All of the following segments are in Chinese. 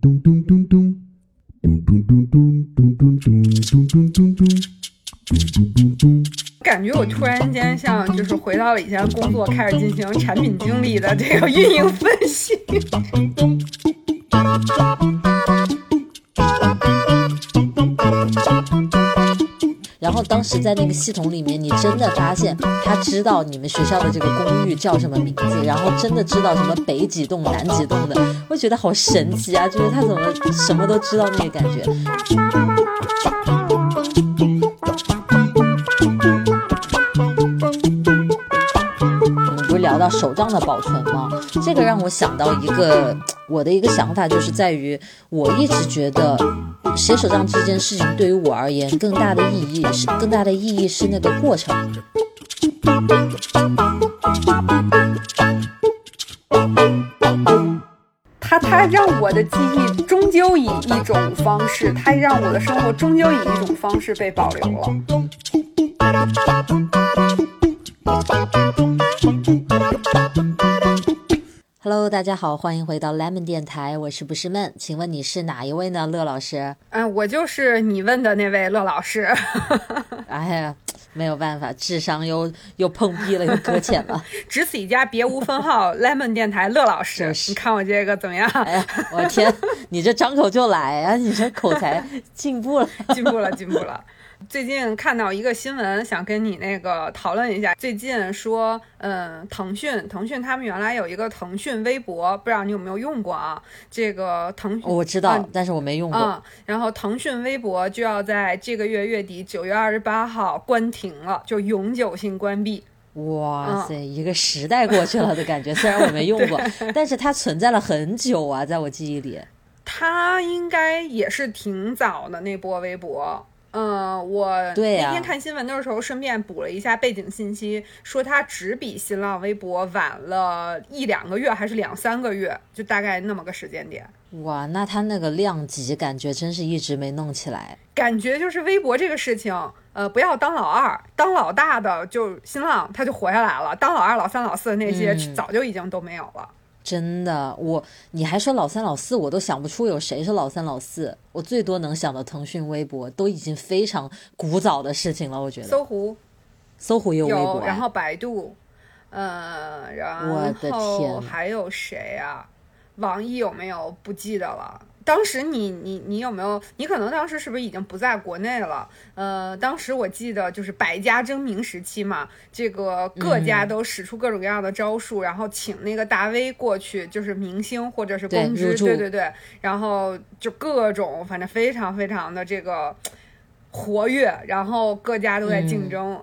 咚咚咚咚，咚咚咚咚咚咚咚咚咚咚咚，咚咚咚咚。感觉我突然间像就是回到了以前工作，开始进行产品经理的这个运营分析。是在那个系统里面，你真的发现他知道你们学校的这个公寓叫什么名字，然后真的知道什么北几栋、南几栋的，我觉得好神奇啊！就是他怎么什么都知道那个感觉。我们不是聊到手账的保存吗？这个让我想到一个我的一个想法，就是在于我一直觉得写手账这件事情对于我而言，更大的意义是更大的意义是那个过程。它它让我的记忆终究以一种方式，它让我的生活终究以一种方式被保留了。Hello，大家好，欢迎回到 Lemon 电台，我是不是闷？请问你是哪一位呢？乐老师？嗯，我就是你问的那位乐老师。哎呀，没有办法，智商又又碰壁了，又搁浅了。只此一家，别无分号。Lemon 电台乐老师，就是你看我这个怎么样？哎呀，我天，你这张口就来啊！你这口才进步了。进步了，进步了。最近看到一个新闻，想跟你那个讨论一下。最近说，嗯，腾讯，腾讯他们原来有一个腾讯微博，不知道你有没有用过啊？这个腾讯我知道，啊但是我没用过。嗯，然后腾讯微博就要在这个月月底九月二十八号关停了，就永久性关闭。哇塞，一个时代过去了的感觉。虽然我没用过，但是它存在了很久啊，在我记忆里。它应该也是挺早的那波微博。嗯，我对那天看新闻的时候，顺便补了一下背景信息，说它只比新浪微博晚了一两个月，还是两三个月，就大概那么个时间点。哇，那它那个量级感觉真是一直没弄起来。感觉就是微博这个事情，呃，不要当老二，当老大的就新浪，他就活下来了；当老二、老三、老四的那些，嗯早就已经都没有了。真的，我你还说老三老四，我都想不出有谁是老三老四。我最多能想到腾讯微博，都已经非常古早的事情了。我觉得搜狐搜狐也有微博，啊，然后百度，呃，然我的后天还有谁啊？网易有没有？不记得了。当时你你你有没有？你可能当时是不是已经不在国内了？呃，当时我记得就是百家争鸣时期嘛，这个各嗯家都使出各种各样的招数，然后请那个大 V 过去，就是明星或者是公知，对对对，然后就各种反正非常非常的这个活跃，然后各家都在嗯竞争。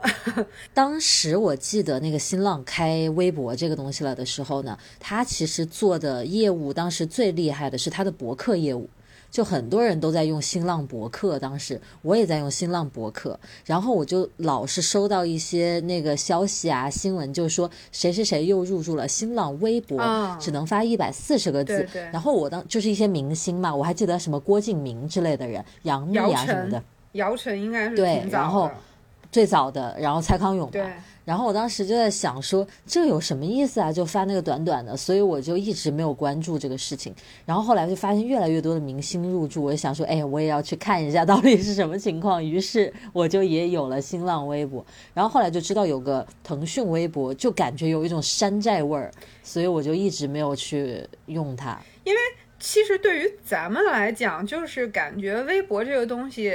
当时我记得那个新浪开微博这个东西了的时候呢，他其实做的业务当时最厉害的是他的博客业务。就很多人都在用新浪博客，当时我也在用新浪博客，然后我就老是收到一些那个消息啊、新闻，就是说谁谁谁又入驻了新浪微博，啊只能发一百四十个字。对对然后我当就是一些明星嘛，我还记得什么郭敬明之类的人，杨幂啊什么的，姚晨应该是对然后最早的，然后蔡康永对。然后我当时就在想说，这有什么意思啊？就发那个短短的，所以我就一直没有关注这个事情。然后后来就发现越来越多的明星入驻，我就想说，哎，我也要去看一下到底是什么情况。于是我就也有了新浪微博。然后后来就知道有个腾讯微博，就感觉有一种山寨味儿，所以我就一直没有去用它。因为其实对于咱们来讲，就是感觉微博这个东西，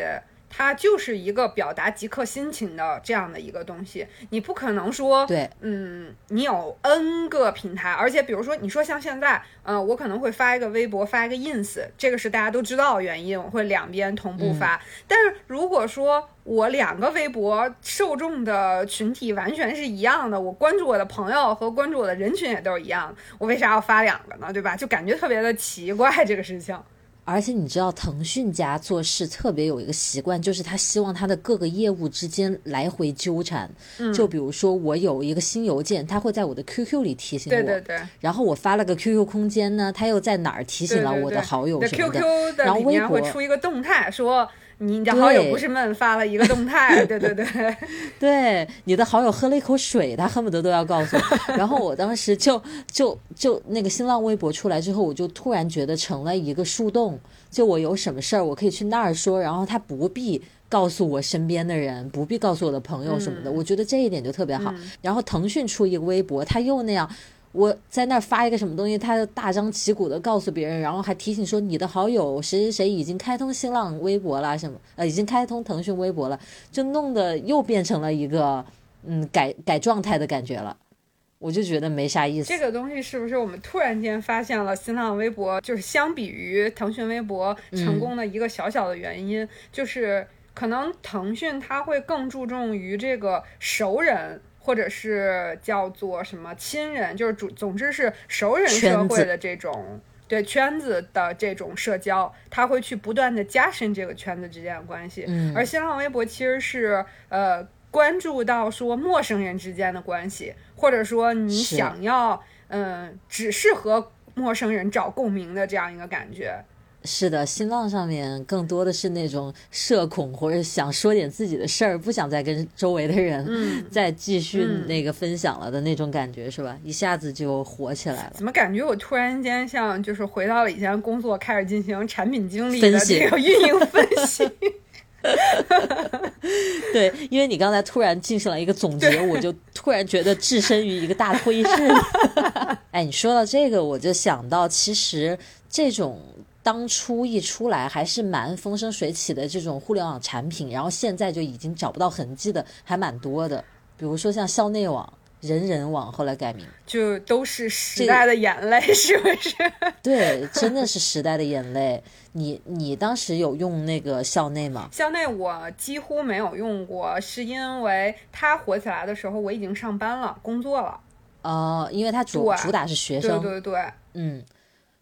它就是一个表达即刻心情的这样的一个东西。你不可能说，对，嗯，你有 N 个平台，而且比如说，你说像现在，呃，我可能会发一个微博，发一个 ins，这个是大家都知道的原因，我会两边同步发。但是如果说我两个微博受众的群体完全是一样的，我关注我的朋友和关注我的人群也都是一样的，我为啥要发两个呢？对吧？就感觉特别的奇怪这个事情。而且你知道，腾讯家做事特别有一个习惯，就是他希望他的各个业务之间来回纠缠。嗯就比如说，我有一个新邮件，他会在我的 QQ 里提醒我。对对对，然后我发了个 QQ 空间呢，他又在哪儿提醒了我的好友什么的。QQ 的然后里面微博会出一个动态，说你的好友不是闷发了一个动态，对对对，对，你的好友喝了一口水，他恨不得都要告诉我。然后我当时就就就那个新浪微博出来之后，我就突然觉得成了一个树洞，就我有什么事儿，我可以去那儿说，然后他不必。告诉我身边的人，不必告诉我的朋友什么的，嗯我觉得这一点就特别好。然后腾讯出一个微博，他又那样，我在那儿发一个什么东西，他就大张旗鼓的告诉别人，然后还提醒说你的好友谁谁谁已经开通新浪微博了，什么呃已经开通腾讯微博了，就弄得又变成了一个嗯改改状态的感觉了，我就觉得没啥意思。这个东西是不是我们突然间发现了新浪微博就是相比于腾讯微博成功的一个小小的原因，就是可能腾讯它会更注重于这个熟人。或者是叫做什么亲人，就是主，总之是熟人社会的这种对圈子的这种社交，他会去不断的加深这个圈子之间的关系。嗯而新浪微博其实是呃关注到说陌生人之间的关系，或者说你想要嗯、呃只是和陌生人找共鸣的这样一个感觉。是的，新浪上面更多的是那种社恐或者想说点自己的事儿，不想再跟周围的人嗯，再继续嗯那个分享了的那种感觉，是吧？一下子就火起来了。怎么感觉我突然间像就是回到了以前工作，开始进行产品经理的分个运营分析。对，因为你刚才突然进行了一个总结，我就突然觉得置身于一个大的会议室里。哎，你说到这个，我就想到，其实这种当初一出来还是蛮风生水起的这种互联网产品，然后现在就已经找不到痕迹的，还蛮多的。比如说像校内网、人人网，后来改名，就都是时代的眼泪，是不是？对，真的是时代的眼泪。你你当时有用那个校内吗？校内我几乎没有用过，是因为它火起来的时候我已经上班了，工作了。呃，因为它主主打是学生对，对对，嗯，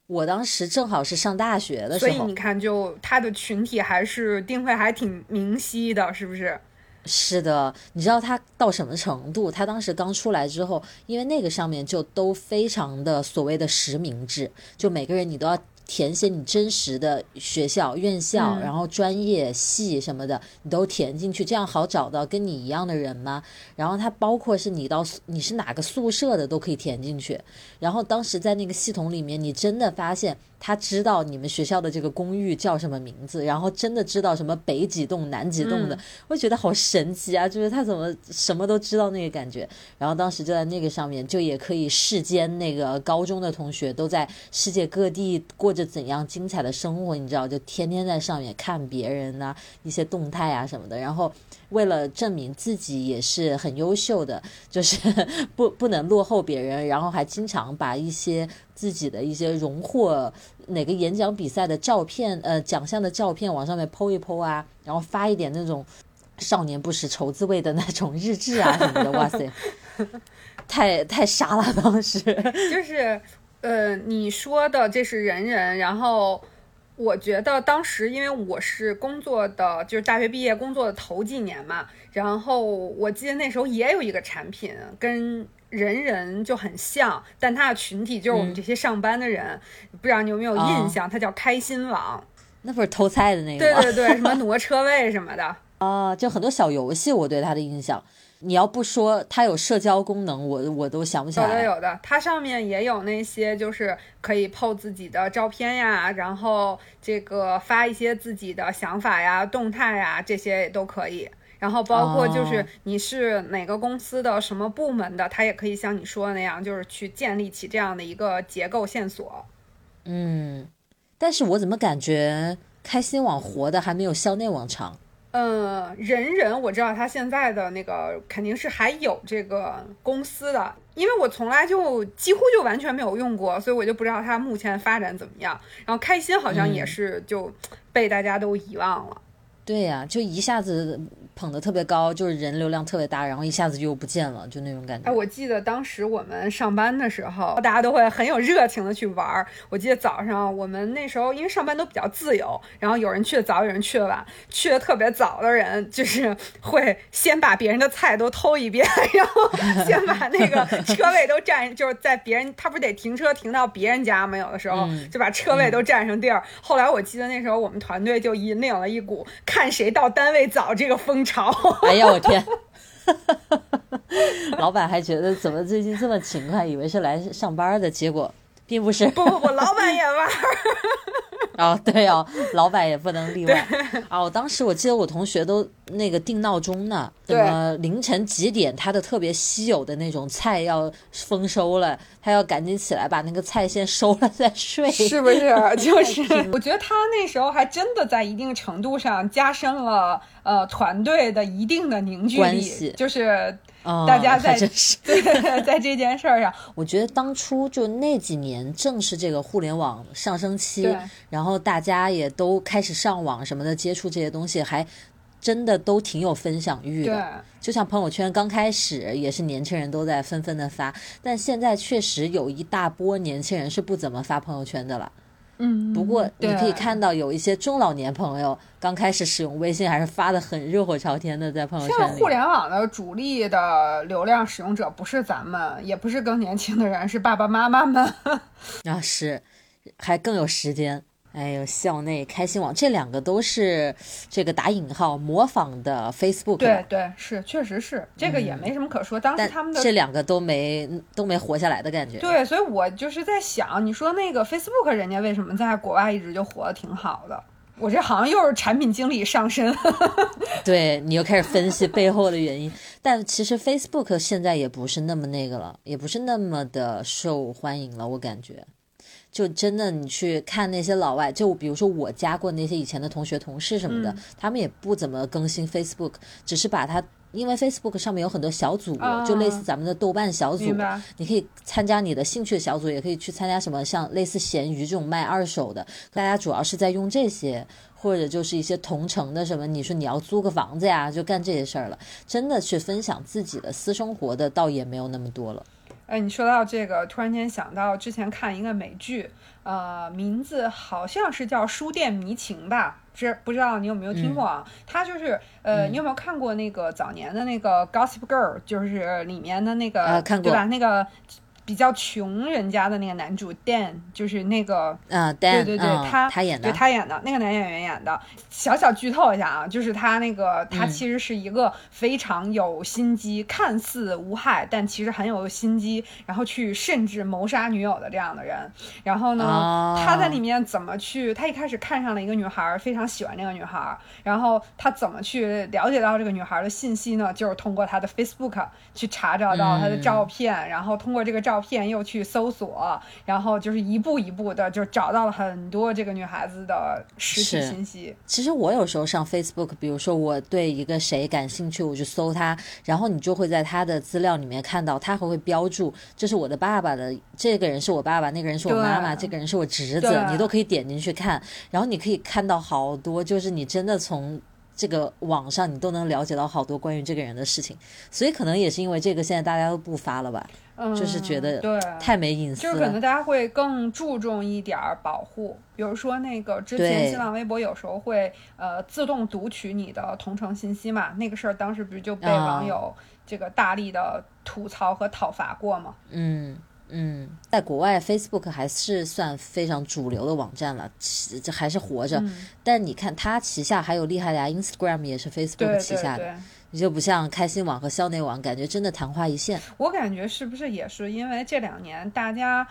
我当时正好是上大学的时候所以你，看，就他的群体还是定位还挺明晰的，是不是？是的，你知道他到什么程度？他当时刚出来之后，因为那个上面就都非常的所谓的实名制，就每个人你都要填写你真实的学校、院校，嗯然后专业系什么的，你都填进去，这样好找到跟你一样的人吗？然后它包括是你到你是哪个宿舍的都可以填进去。然后当时在那个系统里面，你真的发现他知道你们学校的这个公寓叫什么名字，然后真的知道什么北几栋、南几栋的，嗯我觉得好神奇啊！就是他怎么什么都知道那个感觉。然后当时就在那个上面，就也可以世间那个高中的同学都在世界各地过着怎样精彩的生活，你知道，就天天在上面看别人呐、一些动态啊什么的，然后。为了证明自己也是很优秀的，就是 不不能落后别人，然后还经常把一些自己的一些荣获哪个演讲比赛的照片，呃，奖项的照片往上面 PO 一 PO 啊，然后发一点那种少年不识愁滋味的那种日志啊什么的，哇塞，太太傻了当时。就是，呃，你说的这是人人，然后我觉得当时因为我是工作的，就是大学毕业工作的头几年嘛，然后我记得那时候也有一个产品跟。人人就很像，但它的群体就是我们这些上班的人，不知道你有没有印象？它叫开心网，那不是偷菜的那个吗？对对对，什么挪车位什么的，啊，就很多小游戏，我对它的印象。你要不说它有社交功能，我我都想不起来有的。有的，它上面也有那些就是可以 PO 自己的照片呀，然后这个发一些自己的想法呀、动态呀，这些也都可以。然后包括就是哦你是哪个公司的什么部门的，他也可以像你说的那样，就是去建立起这样的一个结构线索。嗯，但是我怎么感觉开心网活的还没有校内网长？嗯，人人我知道他现在的那个肯定是还有这个公司的，因为我从来就几乎就完全没有用过，所以我就不知道它目前发展怎么样。然后开心好像也嗯是就被大家都遗忘了。对呀、就一下子捧得特别高，就是人流量特别大，然后一下子就不见了，就那种感觉。哎，我记得当时我们上班的时候，大家都会很有热情的去玩儿。我记得早上我们那时候因为上班都比较自由，然后有人去的早，有人去的晚。去的特别早的人，就是会先把别人的菜都偷一遍，然后先把那个车位都占，就是在别人他不是得停车停到别人家吗？有的时候就把车位都占上地儿。后来我记得那时候我们团队就引领了一股看谁到单位早这个风潮。哎呀，我天！老板还觉得怎么最近这么勤快，以为是来上班的，结果并不是。不不不，老板也玩。哦，对哦，老板也不能例外啊！我当时我记得我同学都那个定闹钟呢，怎么凌晨几点他的特别稀有的那种菜要丰收了，他要赶紧起来把那个菜先收了再睡，是不是？就是，我觉得他那时候还真的在一定程度上加深了呃团队的一定的凝聚力，就是。大家在 对在这件事儿上，我觉得当初就那几年正是这个互联网上升期，然后大家也都开始上网什么的，接触这些东西，还真的都挺有分享欲的。就像朋友圈刚开始也是年轻人都在纷纷的发，但现在确实有一大波年轻人是不怎么发朋友圈的了。嗯，不过你可以看到有一些中老年朋友刚开始使用微信，还是发的很热火朝天的，在朋友圈里。现在互联网的主力的流量使用者不是咱们，也不是更年轻的人，是爸爸妈妈们。啊，是，还更有时间。哎呦，校内开心网这两个都是这个打引号模仿的 Facebook。对对，是，确实是，这个也没什么可说。当时他们的这两个都没都没活下来的感觉。对，所以我就是在想，你说那个 Facebook 人家为什么在国外一直就活得挺好的？我这好像又是产品经理上身。对你又开始分析背后的原因，但其实 Facebook 现在也不是那么那个了，也不是那么的受欢迎了，我感觉。就真的，你去看那些老外，就比如说我加过那些以前的同学、同事什么的，他们也不怎么更新 Facebook，只是把它，因为 Facebook 上面有很多小组，就类似咱们的豆瓣小组，你可以参加你的兴趣小组，也可以去参加什么像类似闲鱼这种卖二手的，大家主要是在用这些，或者就是一些同城的什么，你说你要租个房子呀，就干这些事儿了。真的去分享自己的私生活的，倒也没有那么多了。哎，你说到这个，突然间想到之前看一个美剧，呃，名字好像是叫《书店迷情》吧？这不知道你有没有听过啊？它就是呃，你有没有看过那个早年的那个《Gossip Girl》，就是里面的那个，对吧？那个。比较穷人家的那个男主 Dan，就是那个，嗯，对对对，他他演的，对他演的那个男演员演的。小小剧透一下啊，就是他那个，他其实是一个非常有心机，看似无害，但其实很有心机，然后去甚至谋杀女友的这样的人。然后呢，他在里面怎么去？他一开始看上了一个女孩，非常喜欢这个女孩。然后他怎么去了解到这个女孩的信息呢？就是通过他的 Facebook 去查找到她的照片，然后通过这个照。照片又去搜索，然后就是一步一步的就找到了很多这个女孩子的实体信息。其实我有时候上 Facebook，比如说我对一个谁感兴趣，我就搜他，然后你就会在他的资料里面看到，他还会标注这是我的爸爸的，这个人是我爸爸，那个人是我妈妈，这个人是我侄子，你都可以点进去看，然后你可以看到好多，就是你真的从。这个网上你都能了解到好多关于这个人的事情，所以可能也是因为这个，现在大家都不发了吧？嗯，就是觉得对太没隐私，就是可能大家会更注重一点儿保护。比如说那个之前新浪微博有时候会呃自动读取你的同城信息嘛，那个事儿当时不是就被网友这个大力的吐槽和讨伐过吗？嗯。嗯，在国外，Facebook 还是算非常主流的网站了，这还是活着。但你看，它旗下还有厉害的呀，Instagram 也是 Facebook 旗下的，你就不像开心网和校内网，感觉真的昙花一现。我感觉是不是也是因为这两年大家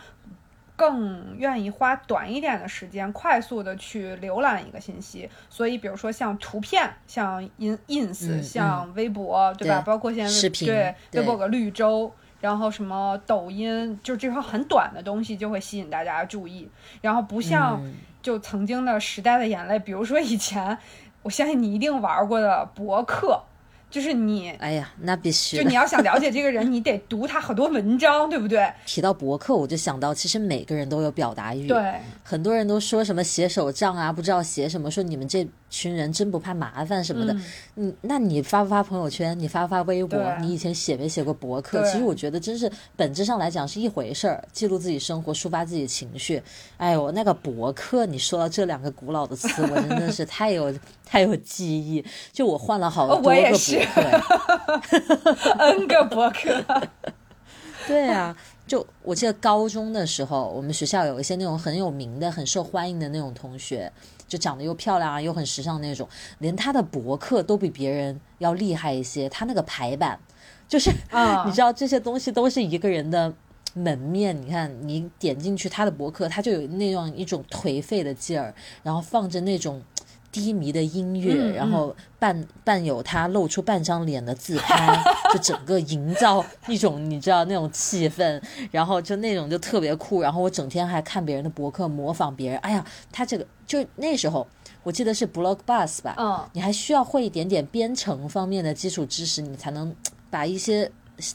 更愿意花短一点的时间，快速的去浏览一个信息，所以比如说像图片，像 In Ins，像微博，对吧？包括现在视频，对微博个绿洲。然后什么抖音，就这块很短的东西就会吸引大家注意。然后不像就曾经的时代的眼泪，比如说以前，我相信你一定玩过的博客。就是你，哎呀，那必须。就你要想了解这个人，你得读他很多文章，对不对？提到博客，我就想到，其实每个人都有表达欲。对，很多人都说什么写手账啊，不知道写什么，说你们这群人真不怕麻烦什么的。嗯你那你发不发朋友圈？你发不发微博？你以前写没写过博客？其实我觉得真是本质上来讲是一回事儿，记录自己生活，抒发自己情绪。哎呦，那个博客，你说到这两个古老的词，我真的是太有 太有记忆。就我换了好多哦个博客，N 个博客，对啊，就我记得高中的时候，我们学校有一些那种很有名的、很受欢迎的那种同学，就长得又漂亮啊，又很时尚那种，连他的博客都比别人要厉害一些。他那个排版，就是、啊 你知道这些东西都是一个人的。门面，你看，你点进去他的博客，他就有那样一种颓废的劲儿，然后放着那种低迷的音乐，嗯然后伴伴有他露出半张脸的自拍，就整个营造一种你知道那种气氛，然后就那种就特别酷。然后我整天还看别人的博客，模仿别人。哎呀，他这个就那时候我记得是 BlockBus 吧，嗯，你还需要会一点点编程方面的基础知识，你才能 把一些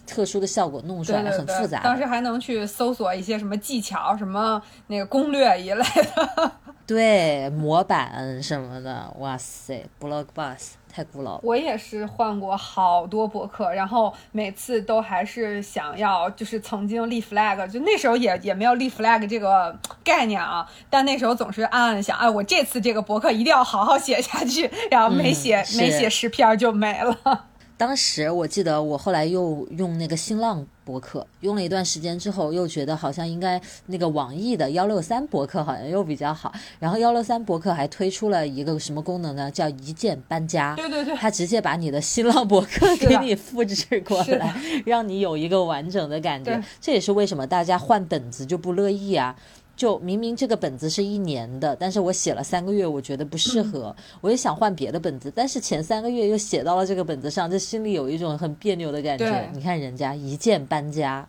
特殊的效果弄出来，很复杂。当时还能去搜索一些什么技巧、什么那个攻略一类的。对模板什么的，哇塞，Blog Bus 太古老了。我也是换过好多博客，然后每次都还是想要，就是曾经立 flag，就那时候也也没有立 flag 这个概念啊，但那时候总是暗暗想，哎，我这次这个博客一定要好好写下去，然后没写、嗯没写十篇就没了。当时我记得我后来又用那个新浪博客，用了一段时间之后，又觉得好像应该那个网易的幺六三博客好像又比较好。然后幺六三博客还推出了一个什么功能呢？叫一键搬家。对对对，它直接把你的新浪博客给你复制过来，让你有一个完整的感觉。这也是为什么大家换本子就不乐意啊。就明明这个本子是一年的，但是我写了三个月，我觉得不适合，我也想换别的本子，但是前三个月又写到了这个本子上，这心里有一种很别扭的感觉对。你看人家一键搬家，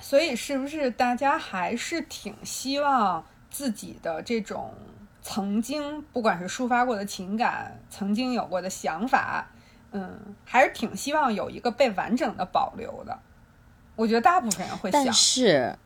所以是不是大家还是挺希望自己的这种曾经不管是抒发过的情感，曾经有过的想法，嗯，还是挺希望有一个被完整的保留的。我觉得大部分人会想但，是。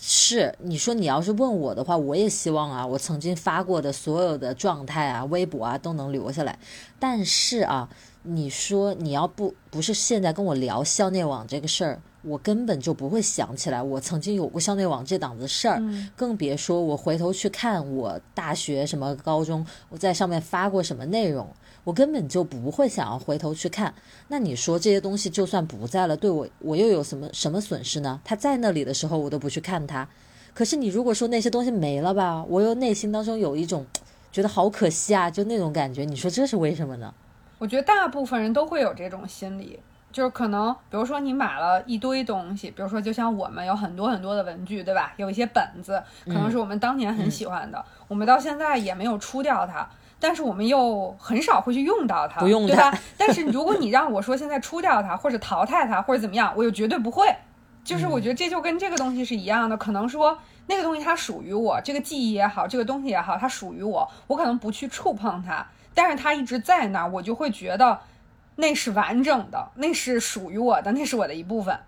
是你说你要是问我的话，我也希望啊，我曾经发过的所有的状态啊、微博啊都能留下来。但是啊，你说你要不不是现在跟我聊校内网这个事儿，我根本就不会想起来我曾经有过校内网这档子事儿，嗯更别说我回头去看我大学什么高中我在上面发过什么内容，我根本就不会想要回头去看。那你说这些东西就算不在了，对我我又有什么什么损失呢？它在那里的时候我都不去看它，可是你如果说那些东西没了吧，我又内心当中有一种觉得好可惜啊，就那种感觉。你说这是为什么呢？我觉得大部分人都会有这种心理，就是可能，比如说你买了一堆东西，比如说就像我们有很多很多的文具，对吧？有一些本子，可能是我们当年很喜欢的，我们到现在也没有出掉它。但是我们又很少会去用到它，不用它对吧？但是如果你让我说现在出掉它，或者淘汰它，或者怎么样，我又绝对不会。就是我觉得这就跟这个东西是一样的，可能说那个东西它属于我，这个记忆也好，这个东西也好，它属于我，我可能不去触碰它，但是它一直在那儿，我就会觉得那是完整的，那是属于我的，那是我的一部分。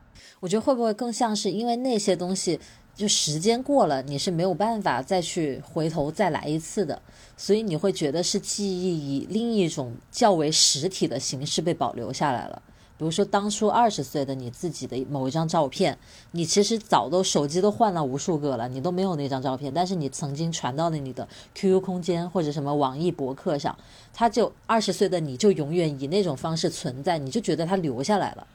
我觉得会不会更像是因为那些东西，就时间过了，你是没有办法再去回头再来一次的，所以你会觉得是记忆以另一种较为实体的形式被保留下来了。比如说当初二十岁的你自己的某一张照片，你其实早都手机都换了无数个了，你都没有那张照片，但是你曾经传到了你的 QQ 空间或者什么网易博客上，它就二十岁的你就永远以那种方式存在，你就觉得它留下来了。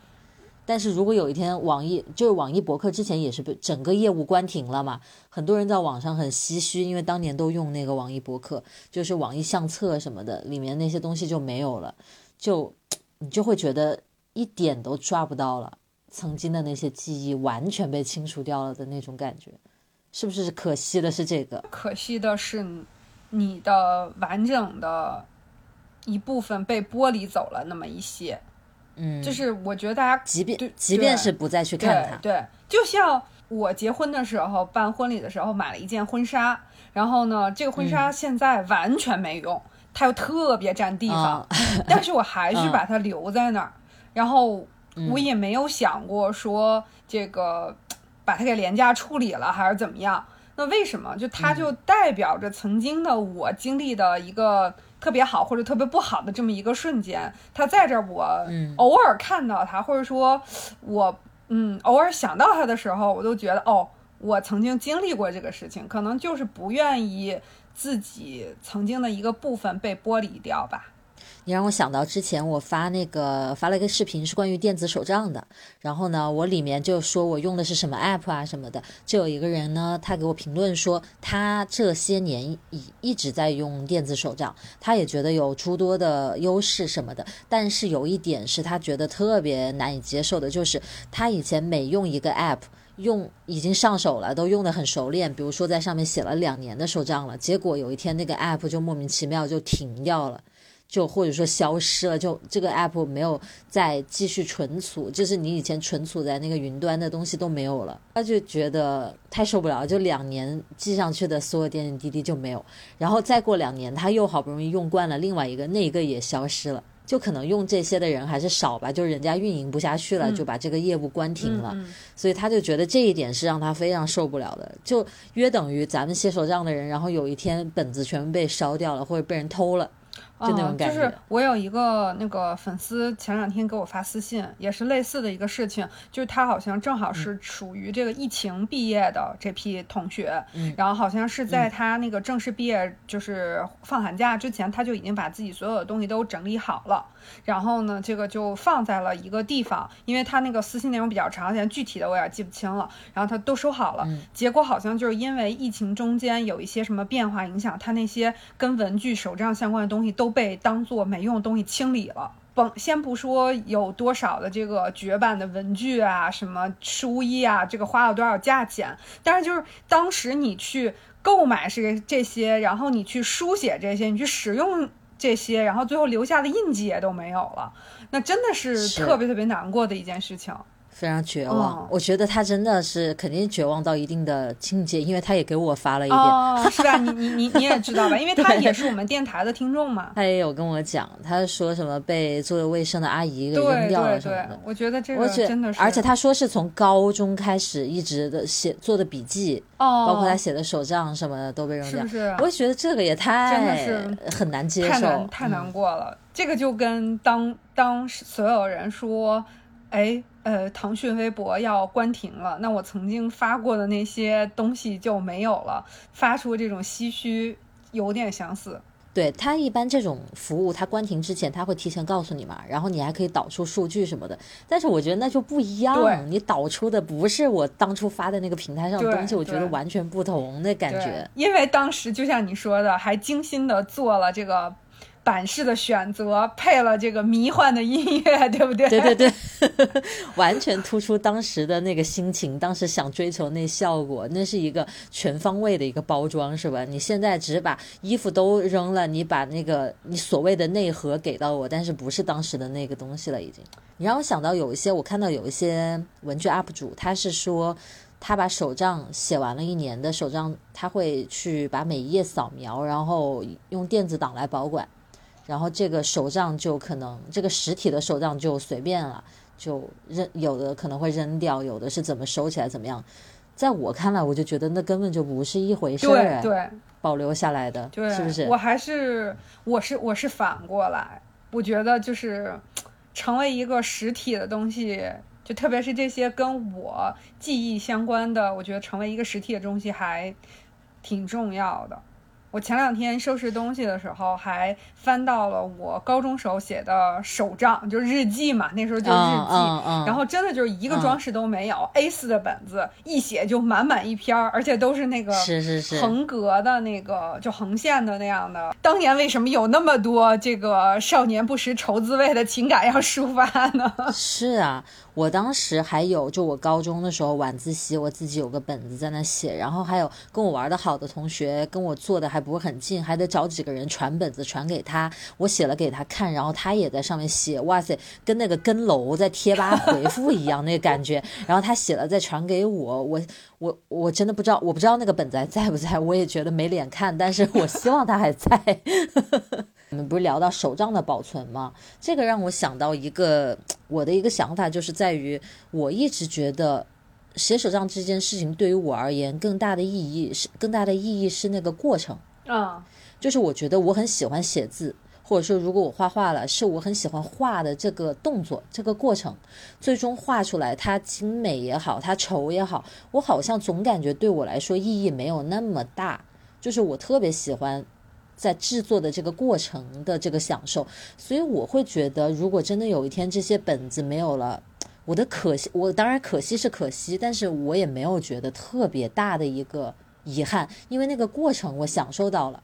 但是如果有一天网易就是网易博客之前也是被整个业务关停了嘛，很多人在网上很唏嘘，因为当年都用那个网易博客，就是网易相册什么的，里面那些东西就没有了，就你就会觉得一点都抓不到了，曾经的那些记忆完全被清除掉了的那种感觉，是不是可惜的是这个？可惜的是，你的完整的一部分被剥离走了那么一些。嗯，就是我觉得大家即便对即便是不再去看它，对对，就像我结婚的时候办婚礼的时候买了一件婚纱，然后呢，这个婚嗯纱现在完全没用，它又特别占地方，啊但是我还是嗯把它留在那儿，然后我也没有想过说这个把它给廉价处理了还是怎么样。那为什么？就它就代表着曾经的我经历的一个特别好或者特别不好的这么一个瞬间。他在这儿，我嗯偶尔看到他，或者说我嗯偶尔想到他的时候，我都觉得哦，我曾经经历过这个事情，可能就是不愿意自己曾经的一个部分被剥离掉吧。你让我想到之前我发那个发了一个视频，是关于电子手账的。然后呢，我里面就说我用的是什么 app 啊什么的，就有一个人呢，他给我评论说，他这些年一一直在用电子手账，他也觉得有诸多的优势什么的。但是有一点是他觉得特别难以接受的，就是他以前每用一个 app。用已经上手了，都用得很熟练。比如说在上面写了两年的手账了，结果有一天那个 app 就莫名其妙就停掉了。就或者说消失了，就这个 app 没有再继续存储，就是你以前存储在那个云端的东西都没有了，他就觉得太受不了，就两年记上去的所有点点滴滴就没有，然后再过两年他又好不容易用惯了另外一个，那一个也消失了，就可能用这些的人还是少吧，就人家运营不下去了，嗯。就把这个业务关停了，嗯所以他就觉得这一点是让他非常受不了的，就约等于咱们写手账的人，然后有一天本子全部被烧掉了，或者被人偷了。就那种感觉嗯就是我有一个那个粉丝前两天给我发私信，也是类似的一个事情，就是他好像正好嗯。是处于这个疫情毕业的这批同学，嗯。然后好像是在他那个正式毕业，就是放寒假之前，他就已经把自己所有的东西都整理好了，然后呢，这个就放在了一个地方，因为他那个私信内容比较长，现在具体的我也记不清了，然后他都收好了，嗯。结果好像就是因为疫情中间有一些什么变化影响，他那些跟文具、手账相关的东西都被当做没用的东西清理了。甭先不说有多少的这个绝版的文具啊，什么书衣啊，这个花了多少价钱，但是就是当时你去购买是这些，然后你去书写这些，你去使用这些，然后最后留下的印记也都没有了，那真的是是特别特别难过的一件事情。非常绝望。嗯我觉得他真的是肯定绝望到一定的境界，因为他也给我发了一点，哦，是吧？你你你你也知道吧？因为他也是我们电台的听众嘛。他也有跟我讲，他说什么被做卫生的阿姨给扔掉什么的。，我觉得这个真的是，而且他说是从高中开始一直的写做的笔记，哦，包括他写的手账什么的都被扔掉。是不是？我觉得这个也太真的是很难接太受，难太难嗯过了。这个就跟当当所有人说，哎，呃，腾讯微博要关停了，那我曾经发过的那些东西就没有了，发出这种唏嘘，有点相似。对他一般这种服务，他关停之前他会提前告诉你嘛，然后你还可以导出数据什么的。但是我觉得那就不一样，你导出的不是我当初发的那个平台上的东西，我觉得完全不同的感觉。，因为当时就像你说的，还精心的做了这个版式的选择，配了这个迷幻的音乐，对不对？对对对，完全突出当时的那个心情，当时想追求那效果，那是一个全方位的一个包装，是吧？你现在只是把衣服都扔了，你把那个你所谓的内核给到我，但是不是当时的那个东西了，已经。你让我想到有一些，我看到有一些文具 UP 主，他是说。他把手账写完了一年的手账，他会去把每一页扫描，然后用电子档来保管。然后这个手杖就可能这个实体的手杖就随便了，就扔，有的可能会扔掉，有的是怎么收起来怎么样。在我看来，我就觉得那根本就不是一回事儿、哎对对保留下来的，对，是不是我？还是我是我是反过来，我觉得就是成为一个实体的东西，就特别是这些跟我记忆相关的，我觉得成为一个实体的东西还挺重要的。我前两天收拾东西的时候，还翻到了我高中时候写的手账，就日记嘛，那时候就日记。嗯嗯嗯，然后真的就是一个装饰都没有、a 4的本子一写就满满一篇儿，而且都是那个是是是，横格的那个，就横线的那样的。当年为什么有那么多这个少年不识愁滋味的情感要抒发呢？是啊，我当时还有，就我高中的时候晚自习，我自己有个本子在那写，然后还有跟我玩的好的同学，跟我坐的还不是很近，还得找几个人传本子传给他，我写了给他看，然后他也在上面写，哇塞，跟那个跟楼在贴吧回复一样那个感觉，然后他写了再传给我，我我我真的不知道，我不知道那个本子还在不在，我也觉得没脸看，但是我希望他还在。我们不是聊到手账的保存吗？这个让我想到一个我的一个想法，就是在于我一直觉得写手账这件事情对于我而言，更大的意义是更大的意义是那个过程。啊就是我觉得我很喜欢写字，或者说如果我画画了，是我很喜欢画的这个动作、这个过程，最终画出来它精美也好，它丑也好，我好像总感觉对我来说意义没有那么大。就是我特别喜欢在制作的这个过程的这个享受，所以我会觉得，如果真的有一天这些本子没有了。我的可惜，我当然可惜是可惜，但是我也没有觉得特别大的一个遗憾，因为那个过程我享受到了，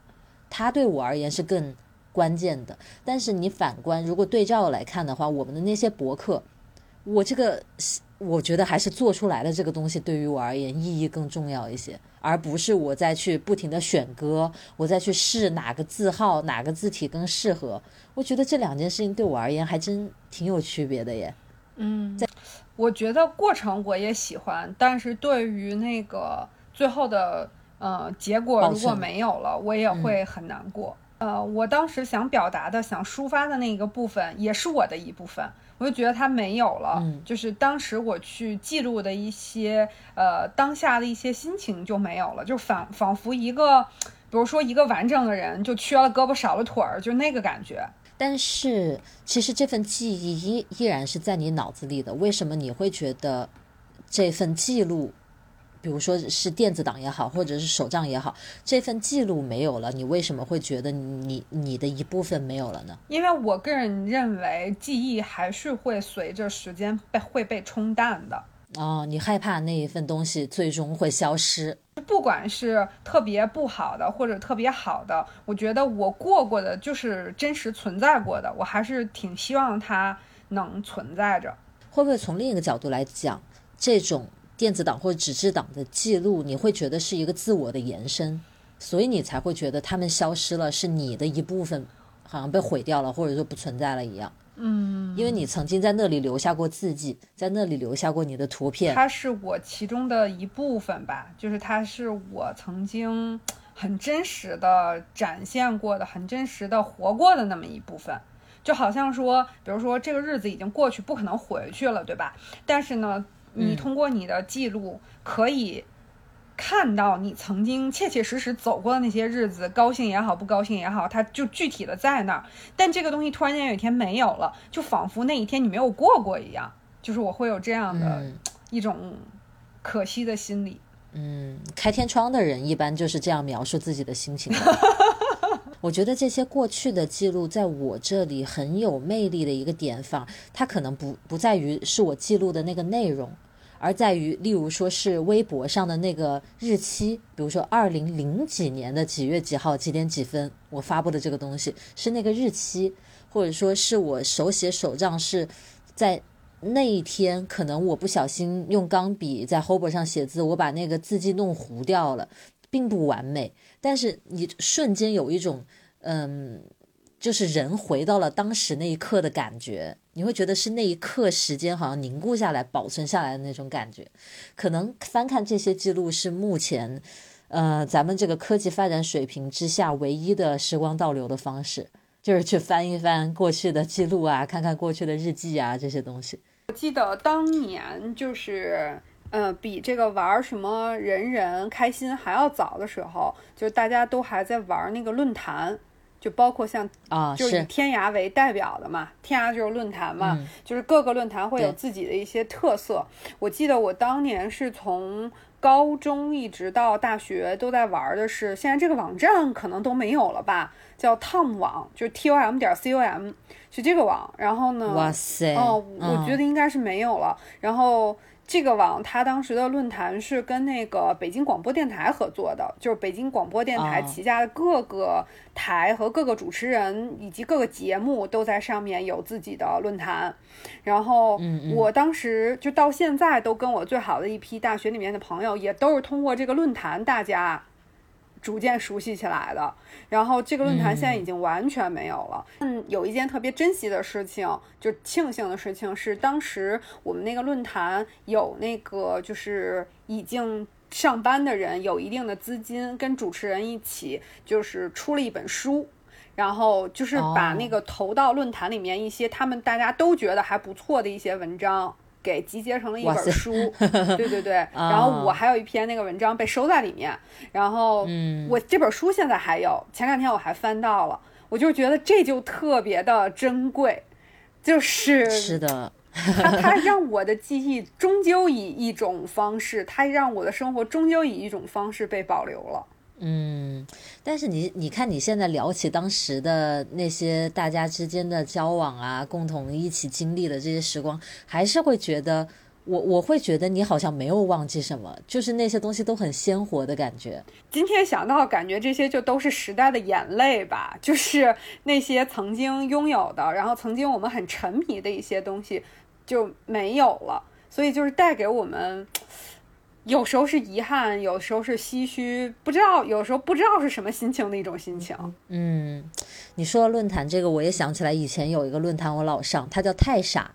它对我而言是更关键的。但是你反观，如果对照来看的话，我们的那些博客，我这个我觉得还是做出来的这个东西对于我而言意义更重要一些，而不是我再去不停的选歌，我再去试哪个字号、哪个字体更适合。我觉得这两件事情对我而言还真挺有区别的耶。嗯，我觉得过程我也喜欢，但是对于那个最后的呃结果如果没有了，我也会很难过。呃，我当时想表达的、想抒发的那个部分，也是我的一部分。我就觉得它没有了，嗯就是当时我去记录的一些呃当下的一些心情就没有了，就仿仿佛一个，比如说一个完整的人就缺了胳膊少了腿儿，就那个感觉。但是其实这份记忆依依然是在你脑子里的。为什么你会觉得这份记录，比如说是电子档也好，或者是手账也好，这份记录没有了，你为什么会觉得你你的一部分没有了呢？因为我个人认为，记忆还是会随着时间被会被冲淡的。哦，你害怕那一份东西最终会消失。不管是特别不好的，或者特别好的，我觉得我过过的就是真实存在过的，我还是挺希望它能存在着。会不会从另一个角度来讲，这种电子档或者纸质档的记录，你会觉得是一个自我的延伸，所以你才会觉得他们消失了，是你的一部分，好像被毁掉了，或者说不存在了一样。嗯，因为你曾经在那里留下过字迹，在那里留下过你的图片。它是我其中的一部分吧，就是它是我曾经很真实的展现过的、很真实的活过的那么一部分。就好像说，比如说这个日子已经过去，不可能回去了，对吧？但是呢，你嗯通过你的记录，可以看到你曾经切切实实走过的那些日子，高兴也好，不高兴也好，它就具体的在那儿。但这个东西突然间有一天没有了，就仿佛那一天你没有过过一样。就是我会有这样的嗯一种可惜的心理。嗯，开天窗的人一般就是这样描述自己的心情的。我觉得这些过去的记录在我这里很有魅力的一个点法，它可能不不在于是我记录的那个内容，而在于，例如说是微博上的那个日期，比如说二零零几年的几月几号几点几分，我发布的这个东西是那个日期，或者说是我手写手账是在那一天，可能我不小心用钢笔在 Hobo 上写字，我把那个字迹弄糊掉了，并不完美。但是你瞬间有一种，嗯，就是人回到了当时那一刻的感觉，你会觉得是那一刻时间好像凝固下来、保存下来的那种感觉。可能翻看这些记录是目前，呃，咱们这个科技发展水平之下唯一的时光倒流的方式，就是去翻一翻过去的记录啊，看看过去的日记啊这些东西。我记得当年就是，呃，比这个玩什么人人开心还要早的时候，就是大家都还在玩那个论坛，就包括像啊，就是以，天涯为代表的嘛，天涯就是论坛嘛，嗯就是各个论坛会有自己的一些特色。我记得我当年是从高中一直到大学都在玩的是，现在这个网站可能都没有了吧，叫 Tom 网，就是 T O M 点 C O M，是这个网。然后呢，哇塞，哦，我嗯觉得应该是没有了。然后这个网它当时的论坛是跟那个北京广播电台合作的，就是北京广播电台哦旗下的各个台和各个主持人以及各个节目都在上面有自己的论坛。然后我当时就到现在都跟我最好的一批大学里面的朋友，也都是通过这个论坛大家。逐渐熟悉起来的，然后这个论坛现在已经完全没有了。嗯，有一件特别珍惜的事情，就庆幸的事情是，当时我们那个论坛有那个就是已经上班的人有一定的资金，跟主持人一起就是出了一本书。然后就是把哦那个投到论坛里面一些他们大家都觉得还不错的一些文章，给集结成了一本书，对对对。然后我还有一篇那个文章被收在里面，然后嗯我这本书现在还有，前两天我还翻到了，我就觉得这就特别的珍贵，就是是的，它它让我的记忆终究以一种方式，它让我的生活终究以一种方式被保留了。嗯，但是你你看你现在聊起当时的那些大家之间的交往啊，共同一起经历的这些时光，还是会觉得我我会觉得你好像没有忘记什么，就是那些东西都很鲜活的感觉。今天想到，感觉这些就都是时代的眼泪吧，就是 那些曾经拥有的，然后曾经我们很沉迷的一些东西就没有了，所以就是带给我们。有时候是遗憾，有时候是唏嘘，不知道，有时候不知道是什么心情的一种心情。嗯，你说论坛这个，我也想起来，以前有一个论坛我老上，它叫太傻。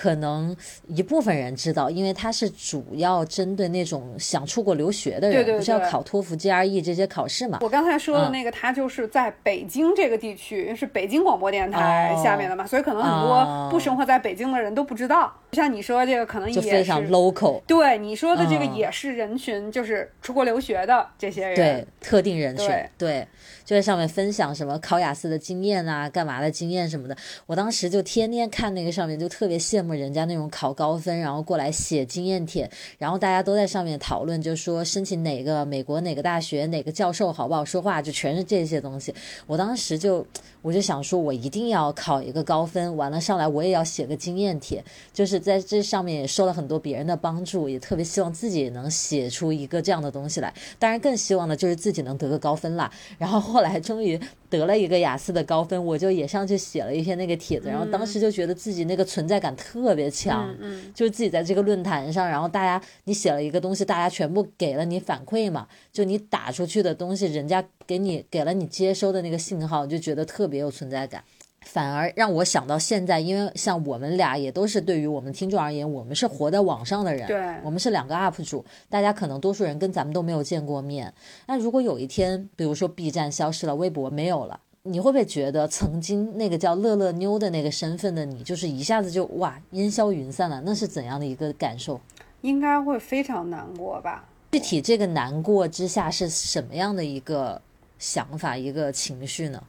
可能一部分人知道，因为它是主要针对那种想出国留学的人，对对对不是要考托福、GRE 这些考试嘛？我刚才说的嗯那个，它就是在北京这个地区，因为是北京广播电台哦下面的嘛，所以可能很哦多不生活在北京的人都不知道。像你说这个，可能也就非常是 local，对你说的这个嗯也是人群，就是出国留学的这些人。对特定人群，对对，就在上面分享什么考雅思的经验啊，干嘛的经验什么的。我当时就天天看那个上面，就特别羡慕人家那种考高分，然后过来写经验帖，然后大家都在上面讨论，就说申请哪个美国哪个大学哪个教授好不好说话，就全是这些东西。我当时就我就想说，我一定要考一个高分，完了上来我也要写个经验帖，就是在这上面也受了很多别人的帮助，也特别希望自己能写出一个这样的东西来。当然，更希望的就是自己能得个高分啦。然后后来终于得了一个雅思的高分，我就也上去写了一篇那个帖子，然后当时就觉得自己那个存在感特别强，嗯，就是自己在这个论坛上，然后大家你写了一个东西，大家全部给了你反馈嘛，就你打出去的东西，人家给你给了你接收的那个信号，就觉得特别有存在感。反而让我想到现在，因为像我们俩也都是对于我们听众而言，我们是活在网上的人，对我们是两个 UP 主，大家可能多数人跟咱们都没有见过面。那如果有一天，比如说 B 站消失了，微博没有了，你会不会觉得曾经那个叫乐乐妞的那个身份的你，就是一下子就哇烟消云散了？那是怎样的一个感受？应该会非常难过吧？具体这个难过之下是什么样的一个想法、一个情绪呢？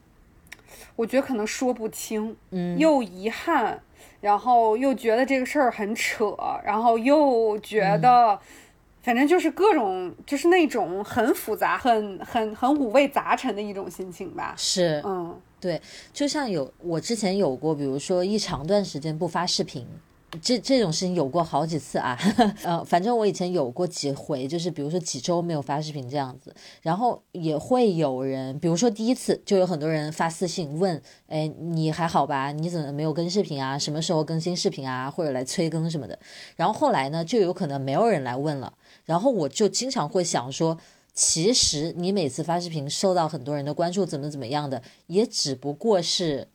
我觉得可能说不清，嗯，又遗憾，然后又觉得这个事儿很扯，然后又觉得，反正就是各种，就是那种很复杂、很很很五味杂陈的一种心情吧。是嗯，对就像有我之前有过，比如说一长段时间不发视频，这这种事情有过好几次啊。呃，反正我以前有过几回，就是比如说几周没有发视频这样子，然后也会有人，比如说第一次就有很多人发私信问，哎，你还好吧？你怎么没有更视频啊？什么时候更新视频啊？或者来催更什么的。然后后来呢，就有可能没有人来问了，然后我就经常会想说。其实你每次发视频受到很多人的关注，怎么怎么样的，也只不过是，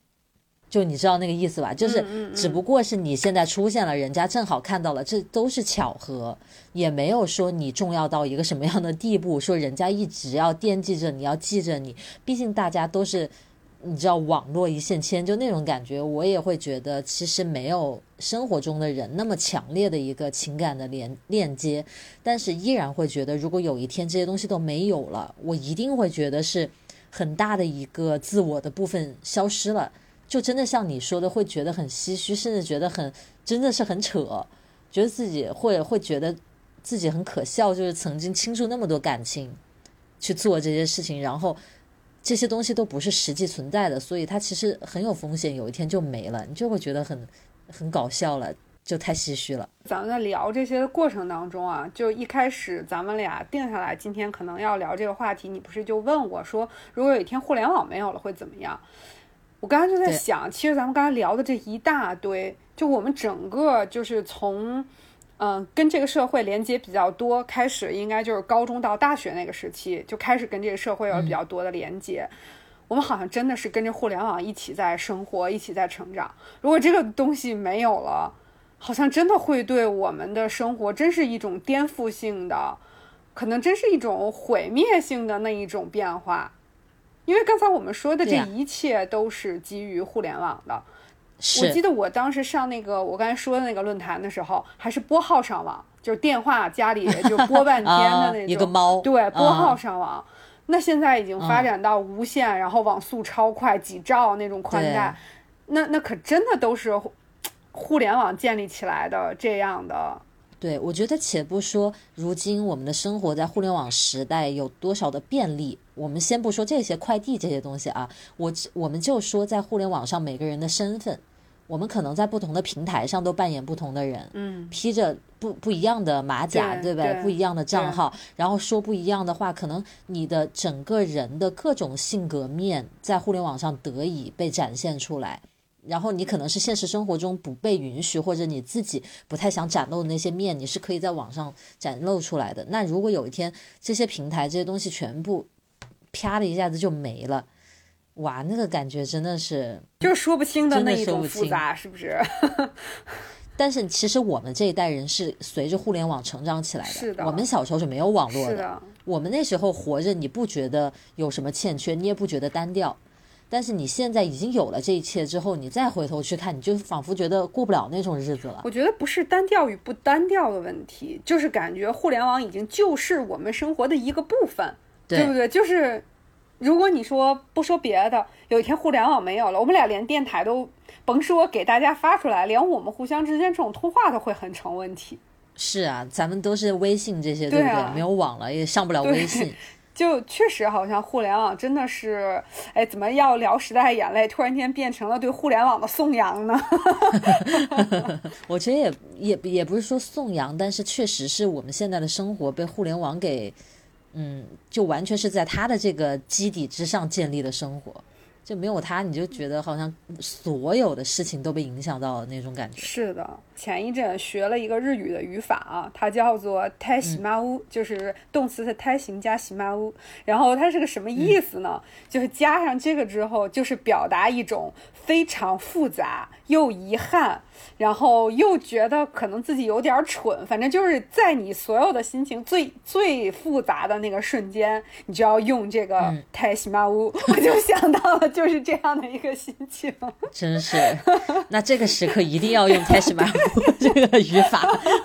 就你知道那个意思吧？就是只不过是你现在出现了，人家正好看到了，这都是巧合，也没有说你重要到一个什么样的地步，说人家一直要惦记着你，要记着你。毕竟大家都是，你知道网络一线牵，就那种感觉，我也会觉得其实没有生活中的人那么强烈的一个情感的连链接。但是依然会觉得，如果有一天这些东西都没有了，我一定会觉得是很大的一个自我的部分消失了，就真的像你说的，会觉得很唏嘘，甚至觉得很真的是很扯，觉得自己会会觉得自己很可笑，就是曾经倾注那么多感情去做这些事情，然后这些东西都不是实际存在的，所以它其实很有风险，有一天就没了，你就会觉得很很搞笑了，就太唏嘘了。咱们在聊这些的过程当中啊，就一开始咱们俩定下来，今天可能要聊这个话题，你不是就问我说，如果有一天互联网没有了会怎么样？我刚才就在想，其实咱们刚才聊的这一大堆，就我们整个就是从，嗯、跟这个社会连接比较多，开始应该就是高中到大学那个时期，就开始跟这个社会有比较多的连接。我们好像真的是跟着互联网一起在生活，一起在成长。如果这个东西没有了，好像真的会对我们的生活真是一种颠覆性的，可能真是一种毁灭性的那一种变化。因为刚才我们说的这一切都是基于互联网的，是我记得我当时上那个我刚才说的那个论坛的时候，还是拨号上网，就是电话家里就 拨半天的啊那种，一个猫。对，拨号嗯。上网。那现在已经发展到无线，然后网速超快，几兆那种宽带，那那可真的都是互互联网建立起来的这样的。对，我觉得且不说如今我们的生活在互联网时代有多少的便利，我们先不说这些快递这些东西啊，我我们就说在互联网上每个人的身份，我们可能在不同的平台上都扮演不同的人，嗯，披着不不一样的马甲，对对吧？对不一样的账号，然后说不一样的话，可能你的整个人的各种性格面在互联网上得以被展现出来。然后你可能是现实生活中不被允许，或者你自己不太想展露的那些面，你是可以在网上展露出来的。那如果有一天这些平台这些东西全部啪的一下子就没了，哇，那个感觉真的是就是说不清的那一种复杂，是不是？但是其实我们这一代人是随着互联网成长起来的，是的我们小时候是没有网络是的，我们那时候活着，你不觉得有什么欠缺，你也不觉得单调。但是你现在已经有了这一切之后，你再回头去看，你就仿佛觉得过不了那种日子了。我觉得不是单调与不单调的问题，就是感觉互联网已经就是我们生活的一个部分，对不对？就是如果你说不说别的，有一天互联网没有了，我们俩连电台都甭说给大家发出来，连我们互相之间这种通话都会很成问题。是啊，咱们都是微信这些，对不对啊？没有网了，也上不了微信。就确实好像互联网真的是，哎，怎么要聊时代眼泪，突然间变成了对互联网的颂扬呢？我觉得也也也不是说颂扬，但是确实是我们现在的生活被互联网给，嗯，就完全是在他的这个基底之上建立的生活。就没有他，你就觉得好像所有的事情都被影响到了那种感觉。是的，前一阵学了一个日语的语法啊，它叫做胎喜马乌，就是动词的胎形加喜马乌。然后它是个什么意思呢？就是加上这个之后，就是表达一种非常复杂又遗憾，然后又觉得可能自己有点蠢，反正就是在你所有的心情最最复杂的那个瞬间，你就要用这个胎喜马乌。我就想到了，就是这样的一个心情。真是，那这个时刻一定要用 e s h m a 这个语法。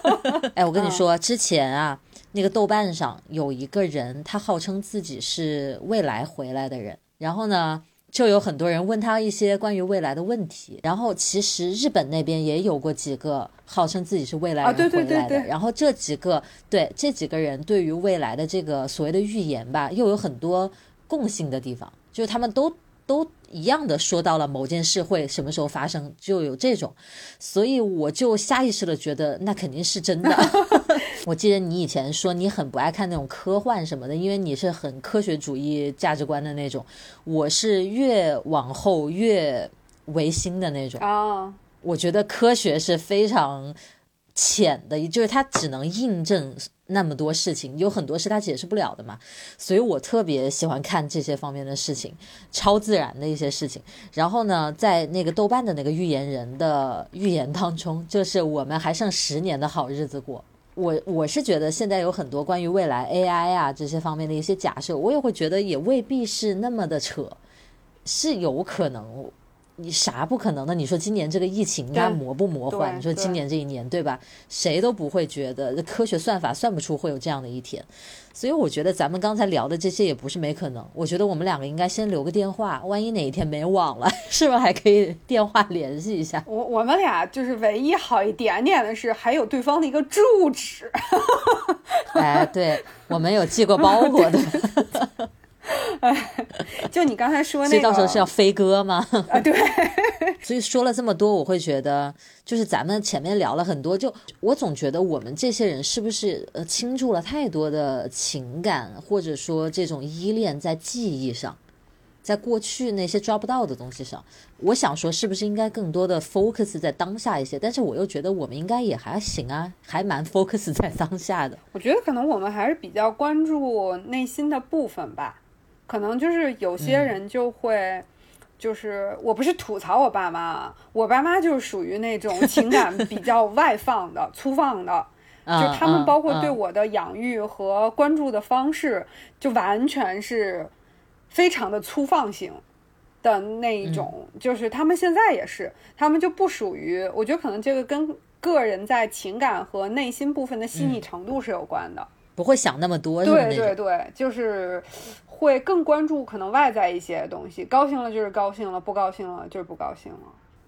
哎，我跟你说，之前啊，那个豆瓣上有一个人，他号称自己是未来回来的人，然后呢。就有很多人问他一些关于未来的问题，然后其实日本那边也有过几个号称自己是未来人回来的，对对对然后这几个对这几个人对于未来的这个所谓的预言吧，又有很多共性的地方，就是他们都都一样的说到了某件事会什么时候发生，就有这种，所以我就下意识的觉得那肯定是真的。我记得你以前说你很不爱看那种科幻什么的，因为你是很科学主义价值观的那种，我是越往后越唯心的那种。啊，我觉得科学是非常浅的，就是它只能印证那么多事情，有很多是它解释不了的嘛。所以我特别喜欢看这些方面的事情，超自然的一些事情。然后呢，在那个豆瓣的那个预言人的预言当中，就是我们还剩十年的好日子过。我我是觉得现在有很多关于未来 AI 啊这些方面的一些假设，我也会觉得也未必是那么的扯，是有可能。你啥不可能的？你说今年这个疫情它对魔不魔幻？你说今年这一年对吧？谁都不会觉得科学算法算不出会有这样的一天。所以我觉得咱们刚才聊的这些也不是没可能。我觉得我们两个应该先留个电话，万一哪一天没网了，是不是还可以电话联系一下？我我们俩就是唯一好一点点的是，还有对方的一个住址。哎，对我们有寄过包裹的，就你刚才说那个，所以到时候是要飞鸽吗？啊，对，所以说了这么多，我会觉得，就是咱们前面聊了很多，就我总觉得我们这些人是不是呃倾注了太多的情感，或者说这种依恋在记忆上，在过去那些抓不到的东西上。我想说，是不是应该更多的 focus 在当下一些？但是我又觉得我们应该也还行啊，还蛮 focus 在当下的。我觉得可能我们还是比较关注内心的部分吧。可能就是有些人就会，就是我不是吐槽我爸妈，我爸妈就是属于那种情感 比较外放的、粗放的。就嗯他们包括对嗯我的养育和关注的方式，就完全是非常的粗放型。的那一种，就是他们现在也是，他们就不属于，我觉得可能这个跟个人在情感和内心部分的细腻程度是有关的。不会想那么多，对对对，就是会更关注可能外在一些东西，高兴了就是高兴了，不高兴了就是不高兴了。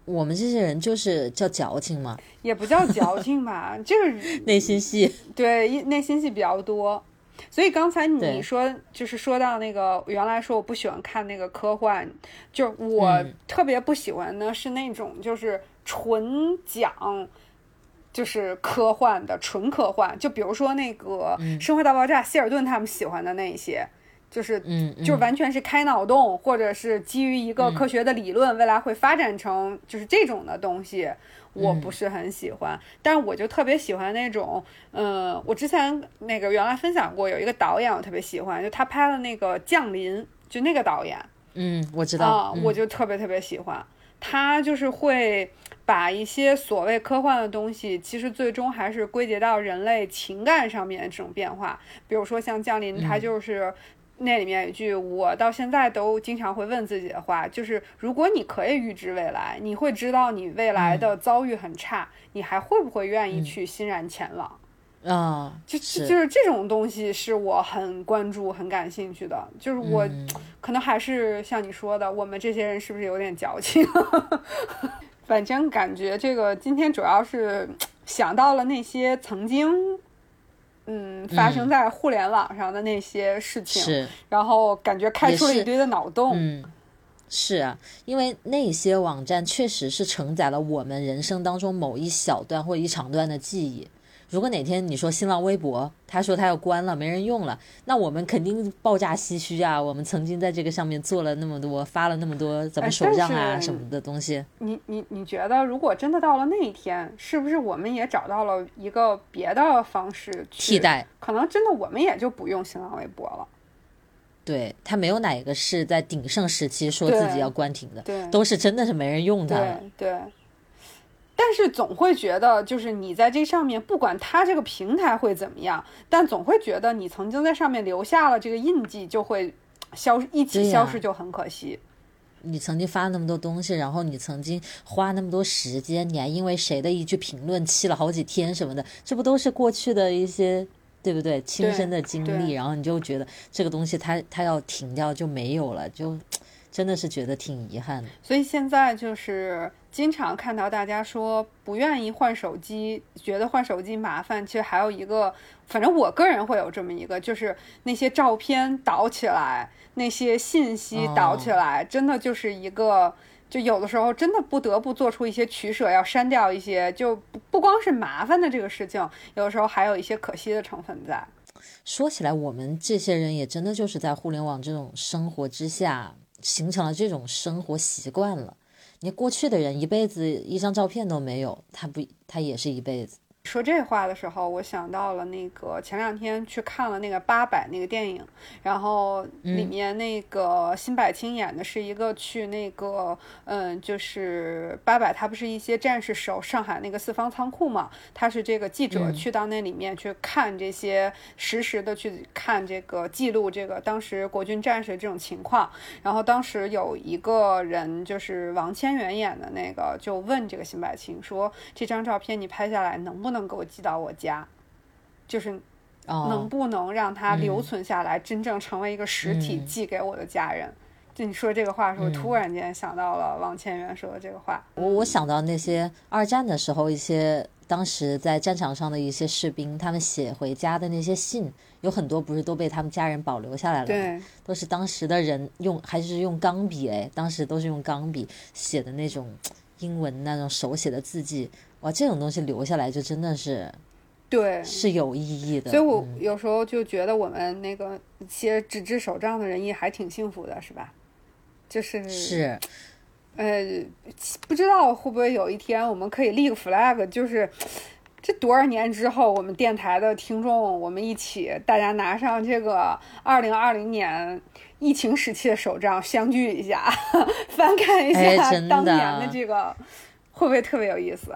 我们这些人就是叫矫情嘛，也不叫矫情吧，就是内心戏。对，一内心戏比较多。所以刚才你说，就是说到那个，原来说我不喜欢看那个科幻，就是我嗯特别不喜欢的是那种就是纯讲。就是科幻的纯科幻，就比如说那个《生活大爆炸》，希尔顿他们喜欢的那一些，就是嗯，嗯。就完全是开脑洞，或者是基于一个科学的理论，未来会发展成就是这种的东西，我不是很喜欢。但是我就特别喜欢那种，嗯，我之前那个原来分享过，有一个导演我特别喜欢，就他拍了那个《降临》，就那个导演。嗯，我知道，我就特别特别喜欢。他就是会把一些所谓科幻的东西，其实最终还是归结到人类情感上面这种变化。比如说像《降临》，它就是那里面有一句我到现在都经常会问自己的话，就是如果你可以预知未来，你会知道你未来的遭遇很差，你还会不会愿意去欣然前往？啊，就就是是这种东西是我很关注、很感兴趣的。就是我、可能还是像你说的，我们这些人是不是有点矫情？反正感觉这个今天主要是想到了那些曾经。嗯，发生在互联网上的那些事情，是，然后感觉开出了一堆的脑洞。嗯，是啊，因为那些网站确实是承载了我们人生当中某一小段或一长段的记忆。如果哪天你说新浪微博，他说他要关了，没人用了，那我们肯定爆炸唏嘘啊！我们曾经在这个上面做了那么多，发了那么多怎么哎手账啊什么的东西。你你你觉得，如果真的到了那一天，是不是我们也找到了一个别的方式去替？代，可能真的我们也就不用新浪微博了。对他没有哪一个是在鼎盛时期说自己要关停的，对，都是真的是没人用它了。对对。但是总会觉得，就是你在这上面，不管它这个平台会怎么样，但总会觉得你曾经在上面留下了这个印记，就会消一起消失，就很可惜。你曾经发那么多东西，然后你曾经花那么多时间，你还因为谁的一句评论气了好几天什么的，这不都是过去的一些，对不对？亲身的经历，然后你就觉得这个东西它它要停掉就没有了，就真的是觉得挺遗憾的。所以现在就是经常看到大家说不愿意换手机，觉得换手机麻烦。其实还有一个，反正我个人会有这么一个，就是那些照片导起来，那些信息导起来，真的就是一个。就有的时候真的不得不做出一些取舍，要删掉一些，就不不光是麻烦的这个事情，有的时候还有一些可惜的成分在。说起来，我们这些人也真的就是在互联网这种生活之下，形成了这种生活习惯了。你过去的人一辈子一张照片都没有，他不，他也是一辈子。说这话的时候，我想到了那个前两天去看了那个《八佰》那个电影，然后里面那个辛柏青演的是一个去那个，嗯，就是八佰，他不是一些战士守上海那个四方仓库嘛，他是这个记者去到那里面去看这些实时的去看这个记录这个当时国军战士这种情况，然后当时有一个人就是王千源演的那个，就问这个辛柏青说：“这张照片你拍下来能不能给我寄到我家？就是能哦，不能让它留存下来，真正成为一个实体嗯寄给我的家人？”就你说这个话的时候，突然间想到了王千源说的这个话。我我想到那些二战的时候，一些当时在战场上的一些士兵，他们写回家的那些信，有很多不是都被他们家人保留下来了吗？对，都是当时的人用，还是用钢笔哎，当时都是用钢笔写的那种英文那种手写的字迹，哇，这种东西留下来就真的是对，是有意义的。所以我嗯有时候就觉得我们那个写纸质手账的人也还挺幸福的，是吧？就是是呃，不知道会不会有一天我们可以立个 flag，就是这多少年之后，我们电台的听众，我们一起大家拿上这个二零二零年疫情时期的手账，相聚一下，翻看一下当年的这个，会不会特别有意思？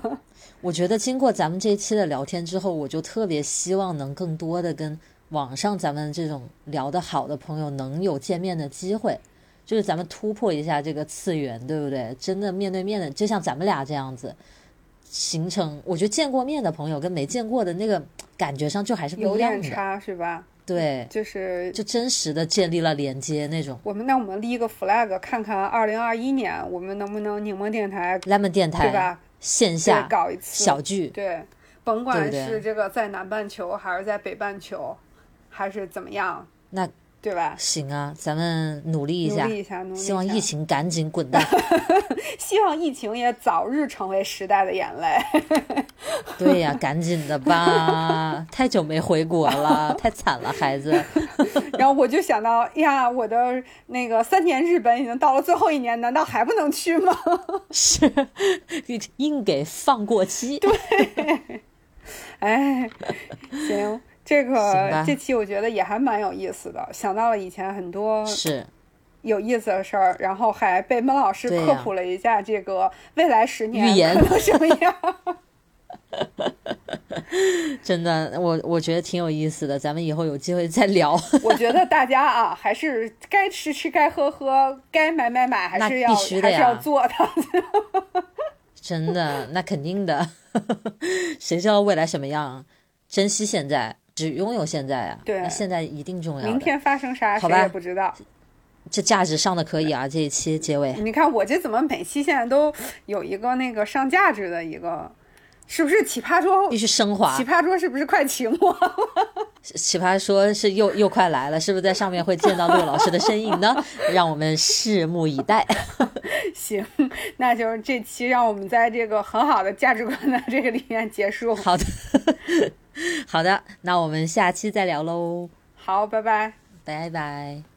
我觉得经过咱们这一期的聊天之后，我就特别希望能更多的跟网上咱们这种聊得好的朋友能有见面的机会。就是咱们突破一下这个次元，对不对？真的面对面的，就像咱们俩这样子，形成我觉得见过面的朋友跟没见过的那个感觉上就还是不有一样的，点差是吧？对，就是就真实的建立了连接那种。我们那我们立一个 flag，看看二零二一年我们能不能柠檬电台 Lemon 电台对吧？线下搞一次小聚，对，甭管是这个在南半球还是在北半球，还是怎么样，那对吧？行啊，咱们努力一下努力，一下，努力一下。希望疫，情赶紧滚蛋。希望疫情也早日成为时代的眼泪。对呀，赶紧的吧，太久没回国了，太惨了，孩子。然后我就想到呀，我的那个三年日本已经到了最后一年，难道还不能去吗？是硬给放过期。对哎，行，这个这期我觉得也还蛮有意思的，想到了以前很多是，有意思的事儿，然后还被孟老师科普了一下这个未来十年预言什么样。真的，我我觉得挺有意思的，咱们以后有机会再聊。我觉得大家啊，还是该吃吃，该喝喝，该买买买，还是要还是要做的。真的，那肯定的，谁知道未来什么样？珍惜现在，只拥有现在啊！对那现在一定重要。明天发生啥，谁也不知道。这价值上的可以啊！这一期结尾，你看我这怎么每期现在都有一个那个上价值的一个，是不是奇葩桌？必须升华奇。葩桌是不是快期末？奇葩说是又又快来了，是不是在上面会见到陆老师的身影呢？让我们拭目以待。行，那就是这期让我们在这个很好的价值观的这个里面结束。好的，好的，那我们下期再聊喽，好，拜拜。拜拜。